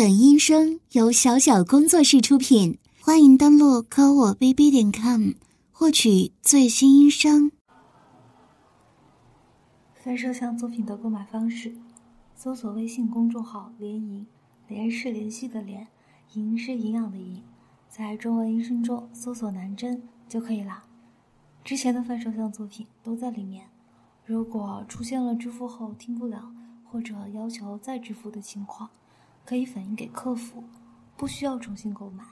本音声由小小工作室出品，欢迎登录科我 bb 点 com 获取最新音声。翻摄像作品的购买方式：搜索微信公众号“联营”，联是联系的联，营是营养的营，在中文音声中搜索“南针”就可以啦。之前的翻摄像作品都在里面。如果出现了支付后听不了，或者要求再支付的情况，可以反映给客服，不需要重新购买。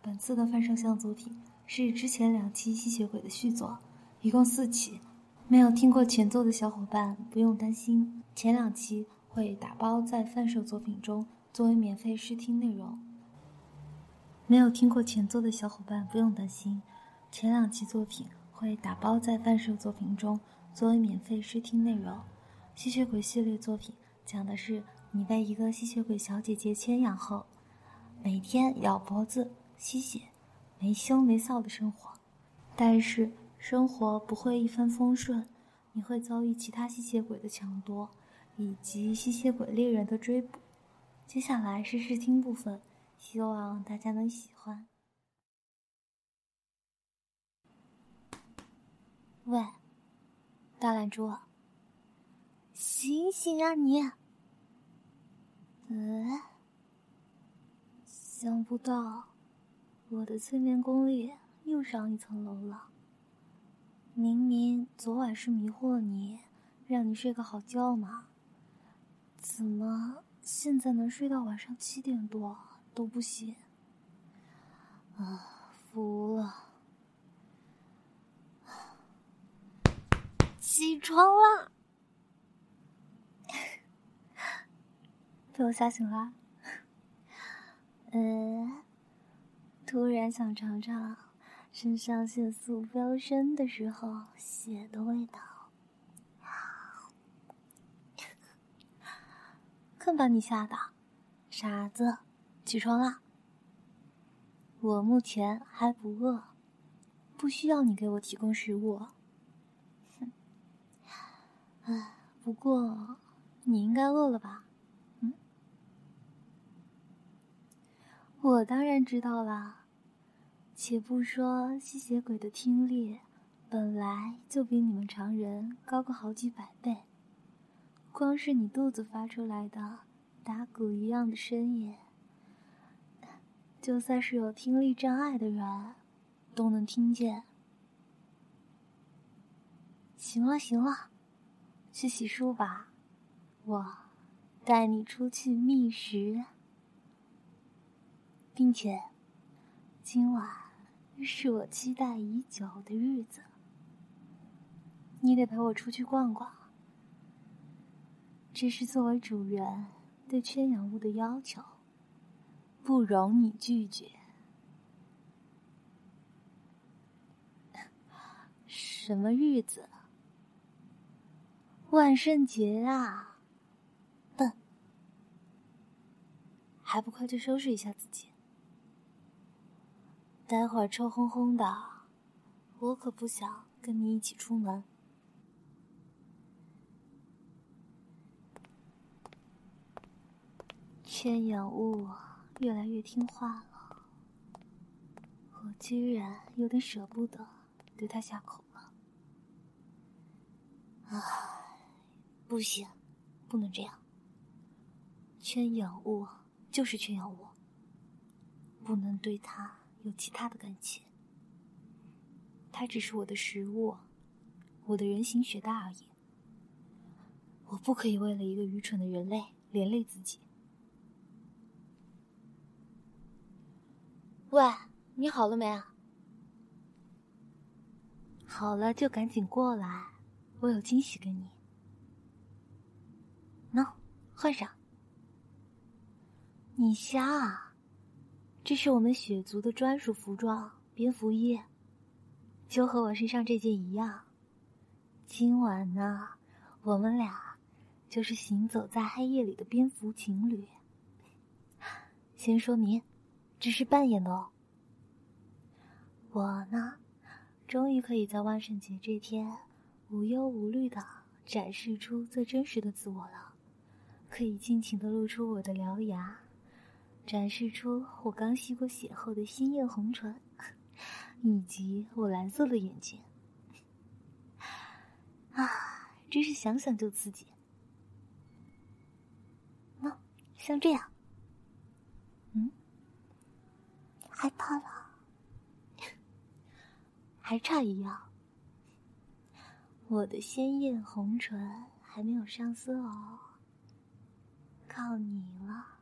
本次的翻摄像作品是之前两期吸血鬼的续作，一共四期。没有听过前作的小伙伴不用担心，前两期会打包在贩售作品中作为免费试听内容。没有听过前作的小伙伴不用担心，前两期作品会打包在贩售作品中作为免费试听内容。吸血鬼系列作品讲的是。你被一个吸血鬼小姐姐圈养后，每天咬脖子、吸血、没羞没臊的生活，但是生活不会一帆风顺，你会遭遇其他吸血鬼的抢夺，以及吸血鬼猎人的追捕。接下来是试听部分，希望大家能喜欢。喂，大懒猪，醒醒啊你！呃，想不到我的催眠功力又上一层楼了。明明昨晚是迷惑你，让你睡个好觉嘛，怎么现在能睡到晚上七点多都不醒？啊，服了！起床啦！被我吓醒了，呃，突然想尝尝肾上腺素飙升的时候血的味道。看把你吓的，傻子，起床啦！我目前还不饿，不需要你给我提供食物。哼，唉，不过你应该饿了吧？我当然知道啦。且不说吸血鬼的听力本来就比你们常人高个好几百倍，光是你肚子发出来的打鼓一样的声音，就算是有听力障碍的人都能听见。行了行了，去洗漱吧，我带你出去觅食。并且，今晚是我期待已久的日子。你得陪我出去逛逛，这是作为主人对圈养物的要求，不容你拒绝。什么日子？万圣节啊！笨，还不快去收拾一下自己！待会儿臭烘烘的，我可不想跟你一起出门。圈养物越来越听话了，我居然有点舍不得对他下口了。唉，不行，不能这样。圈养物就是圈养物，不能对他。有其他的感情，它只是我的食物，我的人形血袋而已。我不可以为了一个愚蠢的人类连累自己。喂，你好了没啊？好了就赶紧过来，我有惊喜给你。喏，换上。你瞎啊？这是我们血族的专属服装——蝙蝠衣，就和我身上这件一样。今晚呢，我们俩就是行走在黑夜里的蝙蝠情侣。先说明，只是扮演的哦。我呢，终于可以在万圣节这天无忧无虑的展示出最真实的自我了，可以尽情的露出我的獠牙。展示出我刚吸过血后的鲜艳红唇，以及我蓝色的眼睛。啊，真是想想就刺激。那像这样，嗯，害怕了，还差一样。我的鲜艳红唇还没有上色哦，靠你了。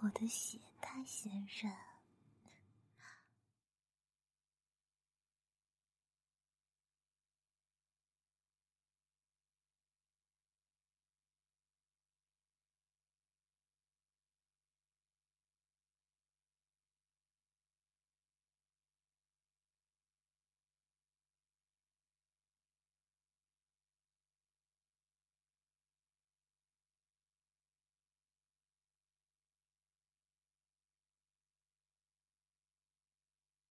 我的血袋先生。